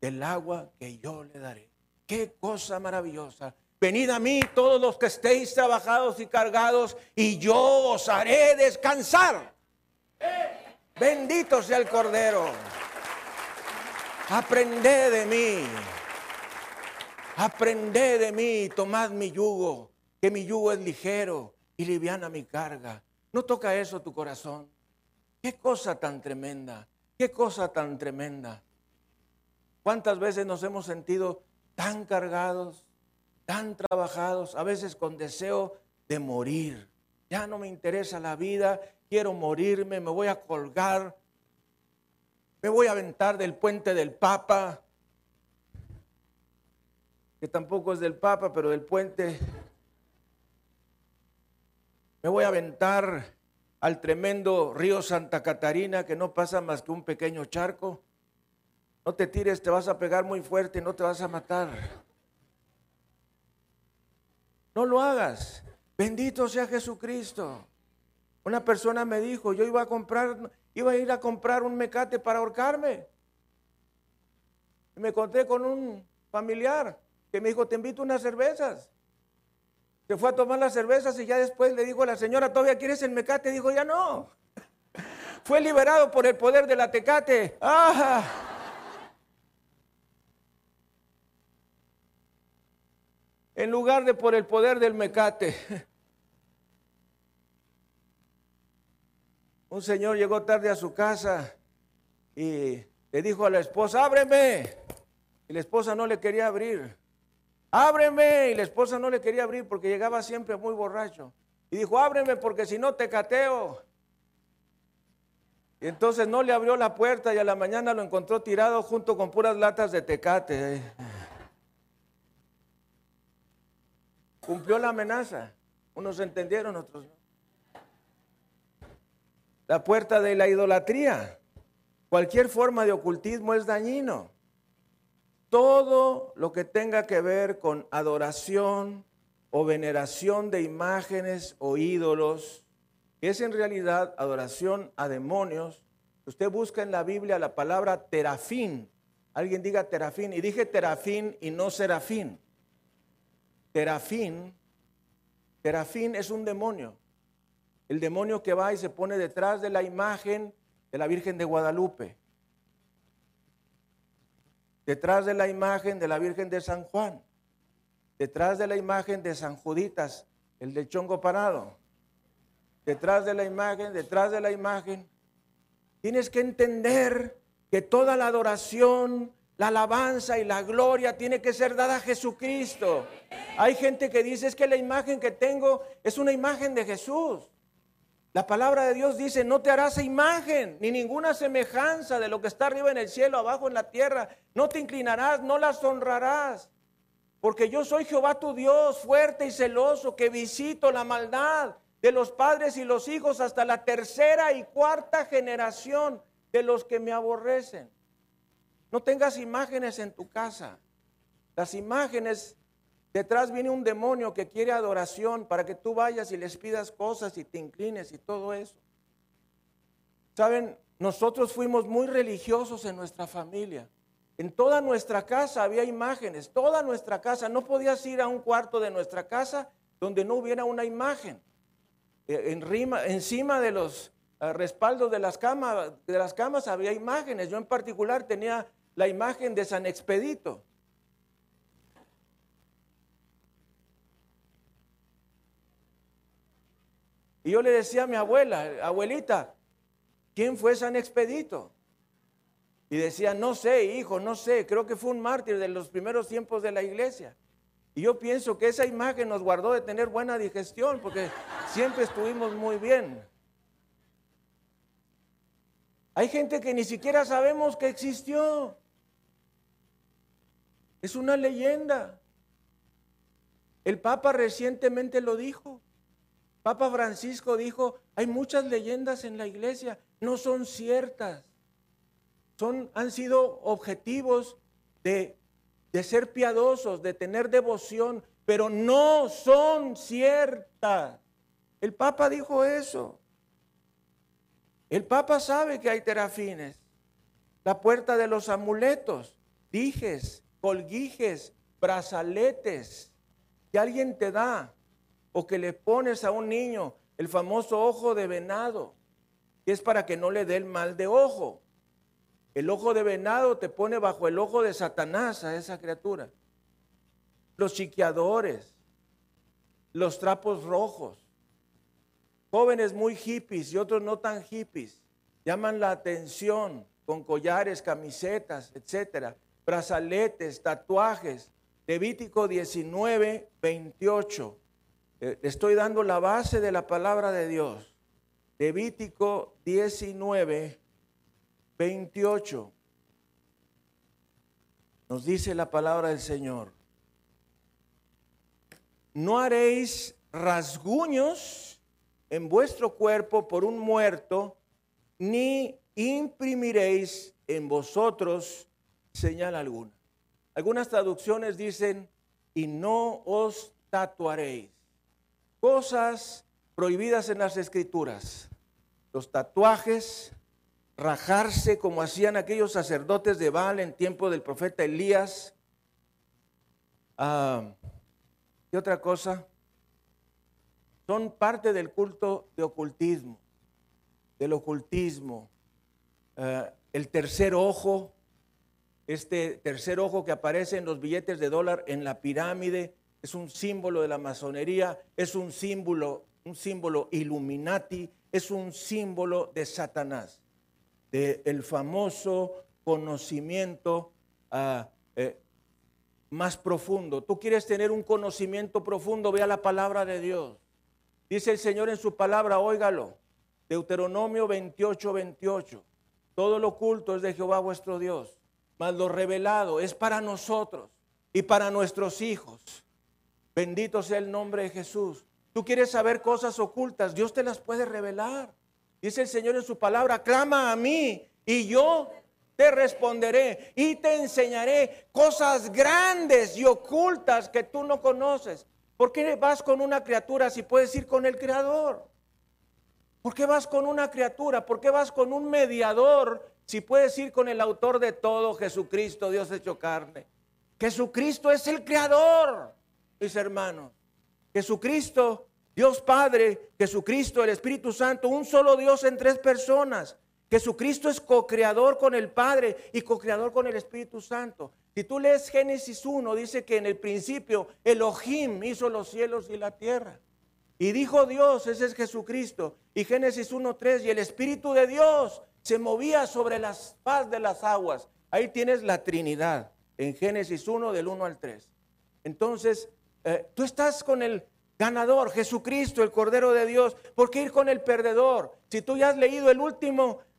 del agua que yo le daré. Qué cosa maravillosa. Venid a mí todos los que estéis trabajados y cargados, y yo os haré descansar. Bendito sea el Cordero. Aprended de mí Aprended de mí, tomad mi yugo, que mi yugo es ligero y liviana mi carga. ¿No toca eso tu corazón? Qué cosa tan tremenda, qué cosa tan tremenda. ¿Cuántas veces nos hemos sentido tan cargados, tan trabajados, a veces con deseo de morir? Ya no me interesa la vida, quiero morirme, me voy a colgar, me voy a aventar del puente del Papa, que tampoco es del Papa, pero del puente. Me voy a aventar al tremendo río Santa Catarina, que no pasa más que un pequeño charco. No te tires, te vas a pegar muy fuerte, no te vas a matar. No lo hagas. Bendito sea Jesucristo. Una persona me dijo, yo iba a comprar, iba a ir a comprar un mecate para ahorcarme. Y me conté con un familiar que me dijo, te invito unas cervezas. Se fue a tomar las cervezas y ya después le dijo a la señora, ¿todavía quieres el mecate? Dijo, ya no. Fue liberado por el poder de la tecate. ¡Ah! En lugar de por el poder del mecate. Un señor llegó tarde a su casa y le dijo a la esposa, ábreme. Y la esposa no le quería abrir ábreme. Y la esposa no le quería abrir porque llegaba siempre muy borracho. Y dijo, ábreme porque si no te cateo. Y entonces no le abrió la puerta y a la mañana lo encontró tirado junto con puras latas de tecate. Cumplió la amenaza. Unos entendieron, otros no. La puerta de la idolatría. Cualquier forma de ocultismo es dañino. Todo lo que tenga que ver con adoración o veneración de imágenes o ídolos, que es en realidad adoración a demonios. Usted busca en la Biblia la palabra terafín. Alguien diga terafín. Y dije terafín y no serafín. Terafín. Terafín es un demonio. El demonio que va y se pone detrás de la imagen de la Virgen de Guadalupe. Detrás de la imagen de la Virgen de San Juan. Detrás de la imagen de San Juditas, el de chongo parado. Detrás de la imagen, detrás de la imagen. Tienes que entender que toda la adoración, la alabanza y la gloria tiene que ser dada a Jesucristo. Hay gente que dice, es que la imagen que tengo es una imagen de Jesús. La palabra de Dios dice, no te harás imagen ni ninguna semejanza de lo que está arriba en el cielo, abajo en la tierra. No te inclinarás, no las honrarás. Porque yo soy Jehová tu Dios, fuerte y celoso, que visito la maldad de los padres y los hijos hasta la tercera y cuarta generación de los que me aborrecen. No tengas imágenes en tu casa. Las imágenes, detrás viene un demonio que quiere adoración para que tú vayas y les pidas cosas y te inclines y todo eso. Saben, nosotros fuimos muy religiosos en nuestra familia. En toda nuestra casa había imágenes, toda nuestra casa. No podías ir a un cuarto de nuestra casa donde no hubiera una imagen. E, en rima, encima de los eh, respaldos de las camas había imágenes. Yo en particular tenía la imagen de San Expedito. Y yo le decía a mi abuela, abuelita, ¿quién fue San Expedito? Y decía, no sé, hijo, no sé, creo que fue un mártir de los primeros tiempos de la iglesia. Y yo pienso que esa imagen nos guardó de tener buena digestión, porque siempre estuvimos muy bien. Hay gente que ni siquiera sabemos que existió. Es una leyenda. El Papa recientemente lo dijo. Papa Francisco dijo, hay muchas leyendas en la iglesia, no son ciertas son, han sido objetivos de, de ser piadosos, de tener devoción, pero no son ciertas. El Papa dijo eso. El Papa sabe que hay terafines. La puerta de los amuletos, dijes, colguijes, brazaletes que alguien te da o que le pones a un niño el famoso ojo de venado, que es para que no le dé el mal de ojo. El ojo de venado te pone bajo el ojo de Satanás a esa criatura. Los chiqueadores, los trapos rojos, jóvenes muy hippies y otros no tan hippies, llaman la atención con collares, camisetas, etcétera, brazaletes, tatuajes. Levítico 19, 28. Eh, estoy dando la base de la palabra de Dios. Levítico 19, 28 nos dice la palabra del Señor, no haréis rasguños en vuestro cuerpo por un muerto, ni imprimiréis en vosotros señal alguna. Algunas traducciones dicen, y no os tatuaréis. Cosas prohibidas en las escrituras. Los tatuajes, rajarse como hacían aquellos sacerdotes de Baal en tiempo del profeta Elías. Ah, ¿Y otra cosa? Son parte del culto de ocultismo, del ocultismo. Ah, el tercer ojo, este tercer ojo que aparece en los billetes de dólar en la pirámide, es un símbolo de la masonería, es un símbolo, un símbolo Illuminati, es un símbolo de Satanás del famoso conocimiento ah, eh, más profundo. Tú quieres tener un conocimiento profundo, vea la palabra de Dios. Dice el Señor en su palabra, óigalo. Deuteronomio 28, 28. Todo lo oculto es de Jehová vuestro Dios, mas lo revelado es para nosotros y para nuestros hijos. Bendito sea el nombre de Jesús. Tú quieres saber cosas ocultas, Dios te las puede revelar. Dice el Señor en su palabra, clama a mí y yo te responderé y te enseñaré cosas grandes y ocultas que tú no conoces. ¿Por qué vas con una criatura si puedes ir con el Creador? ¿Por qué vas con una criatura? ¿Por qué vas con un mediador si puedes ir con el autor de todo, Jesucristo, Dios hecho carne? Jesucristo es el Creador, mis hermanos. Jesucristo, Dios Padre, Jesucristo, el Espíritu Santo, un solo Dios en tres personas. Jesucristo es co-creador con el Padre y co-creador con el Espíritu Santo. Si tú lees Génesis 1, dice que en el principio Elohim hizo los cielos y la tierra. Y dijo Dios, ese es Jesucristo. Y Génesis 1.3, y el Espíritu de Dios se movía sobre las paz de las aguas. Ahí tienes la Trinidad, en Génesis 1 del 1 al 3. Entonces, eh, tú estás con el ganador, Jesucristo, el Cordero de Dios. ¿Por qué ir con el perdedor? Si tú ya has leído eh,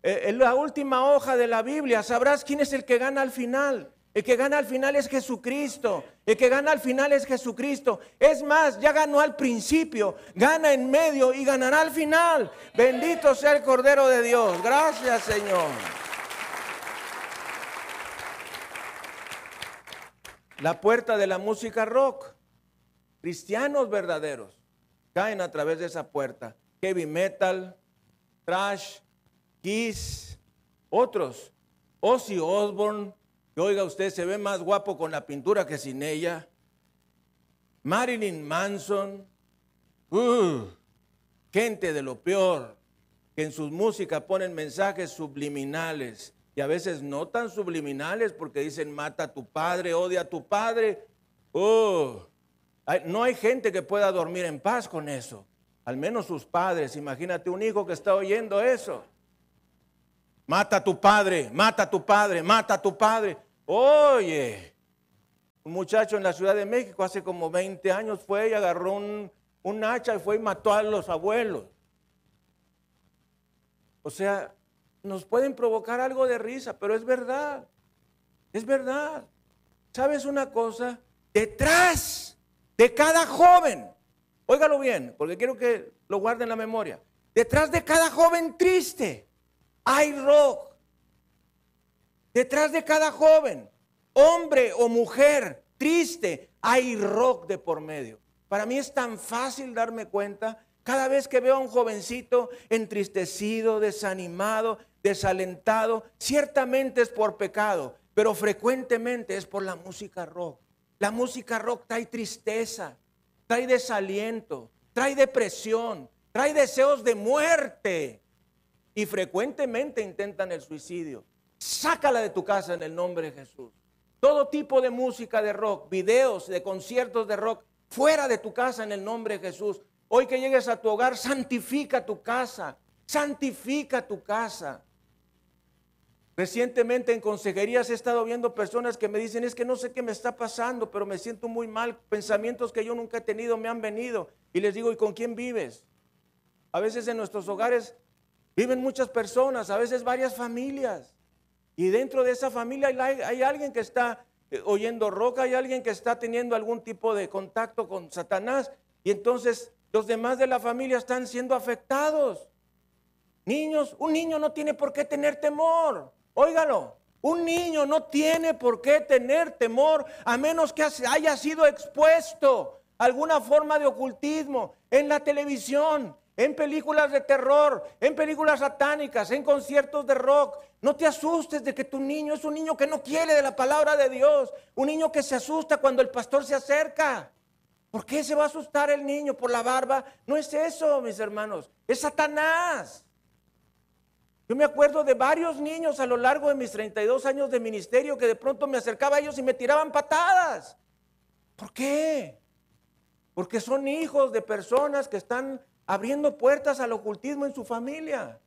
en la última hoja de la Biblia, sabrás quién es el que gana al final. El que gana al final es Jesucristo. El que gana al final es Jesucristo. Es más, ya ganó al principio, gana en medio y ganará al final. Bendito sea el Cordero de Dios. Gracias, Señor. La puerta de la música rock. Cristianos verdaderos caen a través de esa puerta. Heavy metal, trash, Kiss, otros. Ozzy Osbourne, que oiga usted, se ve más guapo con la pintura que sin ella. Marilyn Manson, uh, gente de lo peor, que en sus músicas ponen mensajes subliminales y a veces no tan subliminales porque dicen mata a tu padre, odia a tu padre. Uh, no hay gente que pueda dormir en paz con eso, al menos sus padres. Imagínate un hijo que está oyendo eso. Mata a tu padre, mata a tu padre, mata a tu padre. Oye, un muchacho en la Ciudad de México hace como 20 años fue y agarró un, hacha y fue y mató a los abuelos. O sea, nos pueden provocar algo de risa, pero es verdad. Es verdad. ¿Sabes una cosa? Detrás de cada joven, óigalo bien, porque quiero que lo guarden en la memoria. Detrás de cada joven triste hay rock. Detrás de cada joven, hombre o mujer triste, hay rock de por medio. Para mí es tan fácil darme cuenta cada vez que veo a un jovencito entristecido, desanimado, desalentado, ciertamente es por pecado, pero frecuentemente es por la música rock. La música rock trae tristeza, trae desaliento, trae depresión, trae deseos de muerte y frecuentemente intentan el suicidio. Sácala de tu casa en el nombre de Jesús. Todo tipo de música de rock, videos de conciertos de rock, fuera de tu casa en el nombre de Jesús. Hoy que llegues a tu hogar, santifica tu casa, santifica tu casa. Recientemente en consejerías he estado viendo personas que me dicen, es que no sé qué me está pasando, pero me siento muy mal. Pensamientos que yo nunca he tenido me han venido. Y les digo, ¿y con quién vives? A veces en nuestros hogares Viven muchas personas, a veces varias familias. Y dentro de esa familia hay, alguien que está eh, oyendo roca, hay alguien que está teniendo algún tipo de contacto con Satanás. Y entonces los demás de la familia están siendo afectados. Niños, un niño no tiene por qué tener temor. Óigalo, un niño no tiene por qué tener temor a menos que haya sido expuesto a alguna forma de ocultismo en la televisión, en películas de terror, en películas satánicas, en conciertos de rock. No te asustes de que tu niño es un niño que no quiere de la palabra de Dios, un niño que se asusta cuando el pastor se acerca. ¿Por qué se va a asustar el niño por la barba? No es eso, mis hermanos, es Satanás. Yo me acuerdo de varios niños a lo largo de mis 32 años de ministerio que de pronto me acercaba a ellos y me tiraban patadas. ¿Por qué? Porque son hijos de personas que están abriendo puertas al ocultismo en su familia.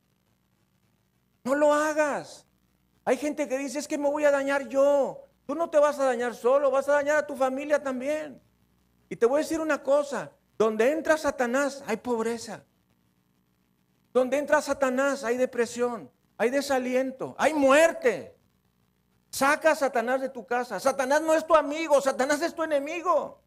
No lo hagas. Hay gente que dice, es que me voy a dañar yo. Tú no te vas a dañar solo, vas a dañar a tu familia también. Y te voy a decir una cosa, donde entra Satanás hay pobreza. Donde entra Satanás hay depresión, hay desaliento, hay muerte. Saca a Satanás de tu casa. Satanás no es tu amigo, Satanás es tu enemigo.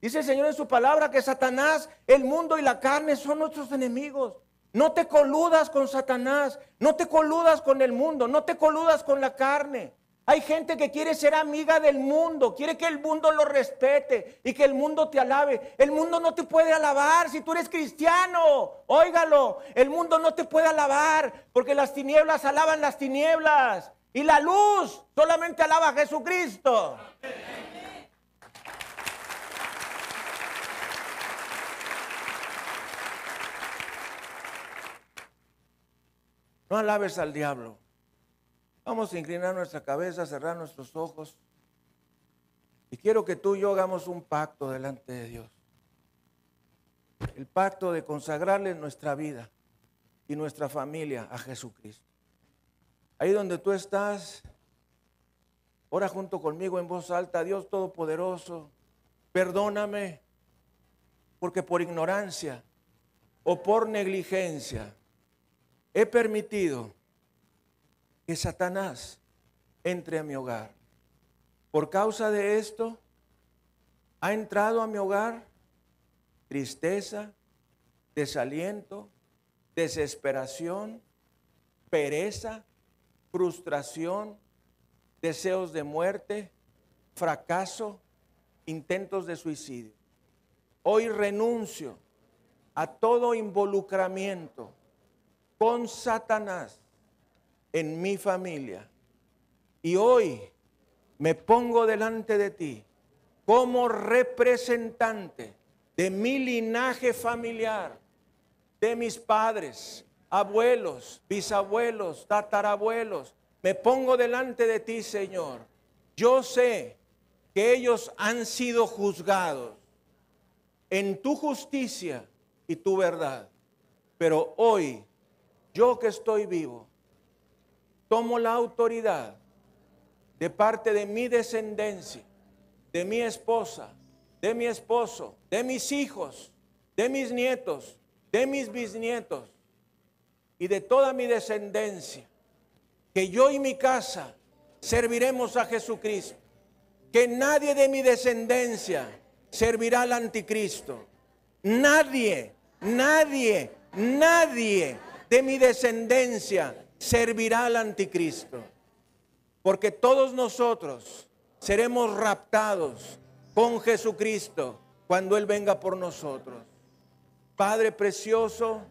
Dice el Señor en su palabra que Satanás, el mundo y la carne son nuestros enemigos. No te coludas con Satanás, no te coludas con el mundo, no te coludas con la carne. Hay gente que quiere ser amiga del mundo, quiere que el mundo lo respete y que el mundo te alabe. El mundo no te puede alabar si tú eres cristiano. Óigalo, el mundo no te puede alabar porque las tinieblas alaban las tinieblas y la luz solamente alaba a Jesucristo. No alabes al diablo. Vamos a inclinar nuestra cabeza, cerrar nuestros ojos. Y quiero que tú y yo hagamos un pacto delante de Dios. El pacto de consagrarle nuestra vida y nuestra familia a Jesucristo. Ahí donde tú estás, ora junto conmigo en voz alta, Dios Todopoderoso, perdóname, porque por ignorancia o por negligencia he permitido que Satanás entre a mi hogar. Por causa de esto, ha entrado a mi hogar tristeza, desaliento, desesperación, pereza, frustración, deseos de muerte, fracaso, intentos de suicidio. Hoy renuncio a todo involucramiento con Satanás en mi familia. Y hoy me pongo delante de ti como representante de mi linaje familiar, de mis padres, abuelos, bisabuelos, tatarabuelos. Me pongo delante de ti, Señor. Yo sé que ellos han sido juzgados en tu justicia y tu verdad. Pero hoy yo que estoy vivo, tomo la autoridad de parte de mi descendencia, de mi esposa, de mi esposo, de mis hijos, de mis nietos, de mis bisnietos y de toda mi descendencia, que yo y mi casa serviremos a Jesucristo, que nadie de mi descendencia servirá al anticristo. Nadie, nadie, nadie de mi descendencia servirá al anticristo. Porque todos nosotros seremos raptados con Jesucristo cuando Él venga por nosotros. Padre precioso,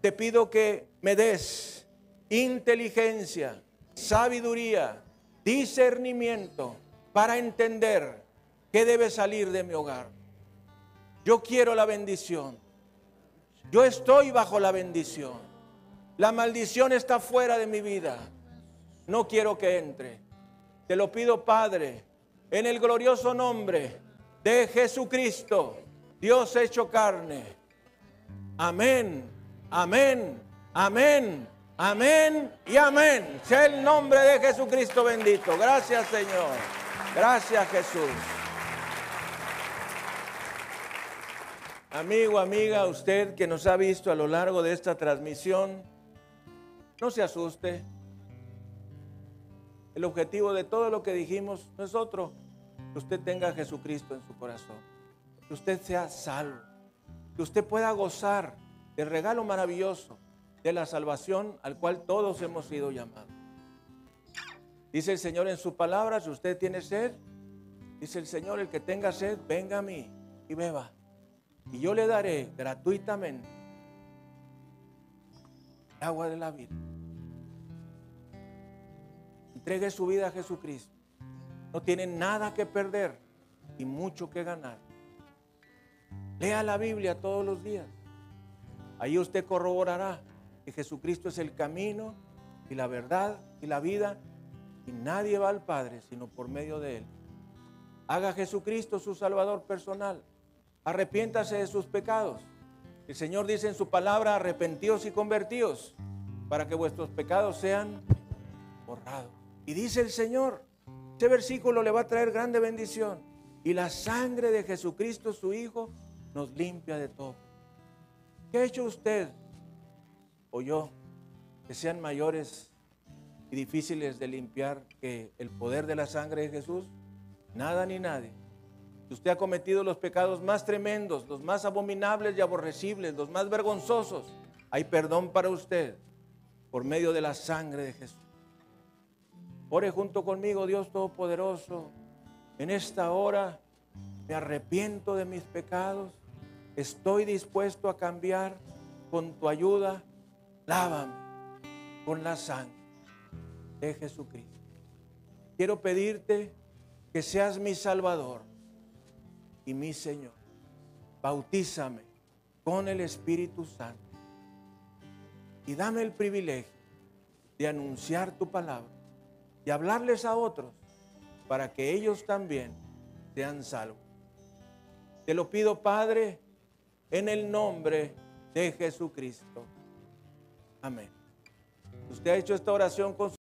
te pido que me des inteligencia, sabiduría, discernimiento para entender qué debe salir de mi hogar. Yo quiero la bendición. Yo estoy bajo la bendición. La maldición está fuera de mi vida. No quiero que entre. Te lo pido, Padre, en el glorioso nombre de Jesucristo, Dios hecho carne. Amén, amén, amén, amén y amén. Sea el nombre de Jesucristo bendito. Gracias, Señor. Gracias, Jesús. Amigo, amiga, usted que nos ha visto a lo largo de esta transmisión, no se asuste. El objetivo de todo lo que dijimos no es otro, que usted tenga a Jesucristo en su corazón, que usted sea salvo, que usted pueda gozar del regalo maravilloso de la salvación al cual todos hemos sido llamados. Dice el Señor en su palabra, si usted tiene sed, dice el Señor, el que tenga sed, venga a mí y beba. Y yo le daré gratuitamente agua de la vida. Entregue su vida a Jesucristo. No tiene nada que perder y mucho que ganar. Lea la Biblia todos los días. Ahí usted corroborará que Jesucristo es el camino y la verdad y la vida y nadie va al Padre sino por medio de Él. Haga Jesucristo su Salvador personal. Arrepiéntase de sus pecados. El Señor dice en su palabra, arrepentíos y convertíos para que vuestros pecados sean borrados. Y dice el Señor, este versículo le va a traer grande bendición. Y la sangre de Jesucristo, su Hijo, nos limpia de todo. ¿Qué ha hecho usted o yo que sean mayores y difíciles de limpiar que el poder de la sangre de Jesús? Nada ni nadie. Usted ha cometido los pecados más tremendos, los más abominables y aborrecibles, los más vergonzosos, hay perdón para usted por medio de la sangre de Jesús. Ore junto conmigo, Dios Todopoderoso. En esta hora me arrepiento de mis pecados. Estoy dispuesto a cambiar con tu ayuda. Lávame con la sangre de Jesucristo. Quiero pedirte que seas mi Salvador y mi Señor. Bautízame con el Espíritu Santo y dame el privilegio de anunciar tu palabra y hablarles a otros para que ellos también sean salvos. Te lo pido, Padre, en el nombre de Jesucristo. Amén. Usted ha hecho esta oración con